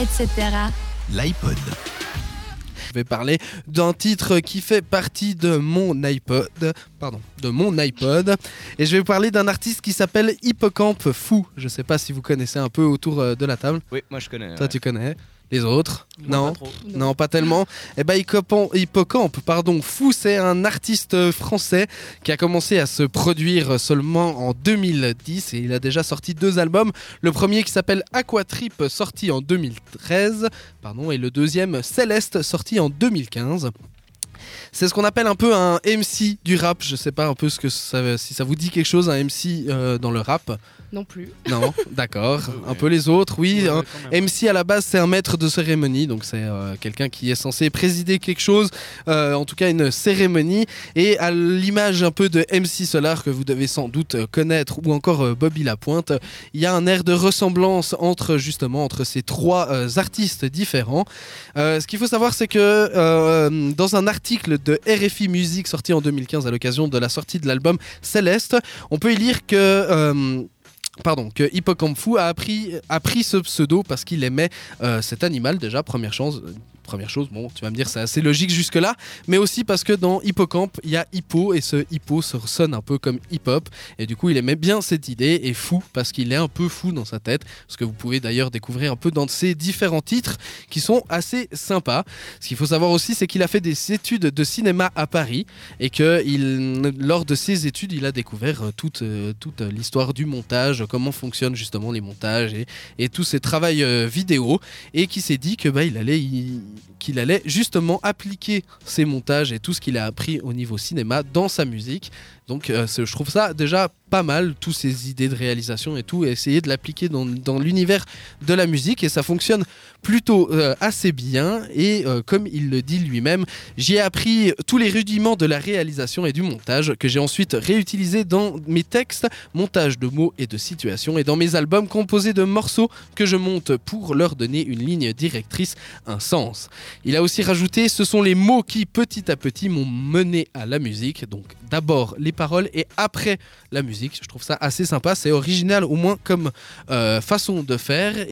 etc. L'iPod. Je vais parler d'un titre qui fait partie de mon iPod, pardon, de mon iPod, et je vais parler d'un artiste qui s'appelle Hippocampe Fou. Je sais pas si vous connaissez un peu autour euh, de la table. Oui, moi je connais. Toi, ouais. tu connais. Les autres Non. Non, pas tellement. Eh ben, Hippocampe, Hippocampe, pardon, Fou, c'est un artiste français qui a commencé à se produire seulement en 2010 et il a déjà sorti deux albums. Le premier qui s'appelle Aquatrip, sorti en 2013, pardon, et le deuxième Céleste, sorti en 2015. C'est ce qu'on appelle un peu un MC du rap. Je sais pas un peu ce que ça, si ça vous dit quelque chose, un MC euh, dans le rap. Non plus. Non, d'accord. Un Ouais. peu les autres, oui. Ouais, hein. MC à la base c'est un maître de cérémonie, donc c'est euh, quelqu'un qui est censé présider quelque chose, euh, en tout cas une cérémonie, et à l'image un peu de MC Solar que vous devez sans doute connaître, ou encore euh, Bobby Lapointe, il y a un air de ressemblance entre justement entre ces trois euh, artistes différents. Euh, ce qu'il faut savoir c'est que euh, dans un article de RFI Musique sorti en 2015 à l'occasion de la sortie de l'album Céleste, on peut y lire que... euh, Pardon, que a, appris, pris ce pseudo parce qu'il aimait euh, cet animal déjà, première chose. Première chose, bon, tu vas me dire, c'est assez logique jusque-là, mais aussi parce que dans Hippocampe, il y a hippo, et ce hippo se sonne un peu comme hip-hop, et du coup, il aimait bien cette idée, et fou, parce qu'il est un peu fou dans sa tête, ce que vous pouvez d'ailleurs découvrir un peu dans ses différents titres, qui sont assez sympas. Ce qu'il faut savoir aussi, c'est qu'il a fait des études de cinéma à Paris, et que lors de ses études, il a découvert euh, toute, euh, toute l'histoire du montage, comment fonctionnent justement les montages et, et tous ces travaux euh, vidéo, et qui s'est dit que bah, il allait, y- allait justement appliquer ces montages et tout ce qu'il a appris au niveau cinéma dans sa musique. Donc euh, je trouve ça déjà pas mal, toutes ces idées de réalisation et tout, et essayer de l'appliquer dans, dans l'univers de la musique, et ça fonctionne plutôt euh, assez bien, et euh, comme il le dit lui-même, J'y ai appris tous les rudiments de la réalisation et du montage que j'ai ensuite réutilisé dans mes textes, montage de mots et de situations et dans mes albums composés de morceaux que je monte pour leur donner une ligne directrice, un sens. Il a aussi rajouté ce sont les mots qui petit à petit m'ont mené à la musique, donc d'abord les paroles et après la Je trouve ça assez sympa, c'est original au moins comme euh, façon de faire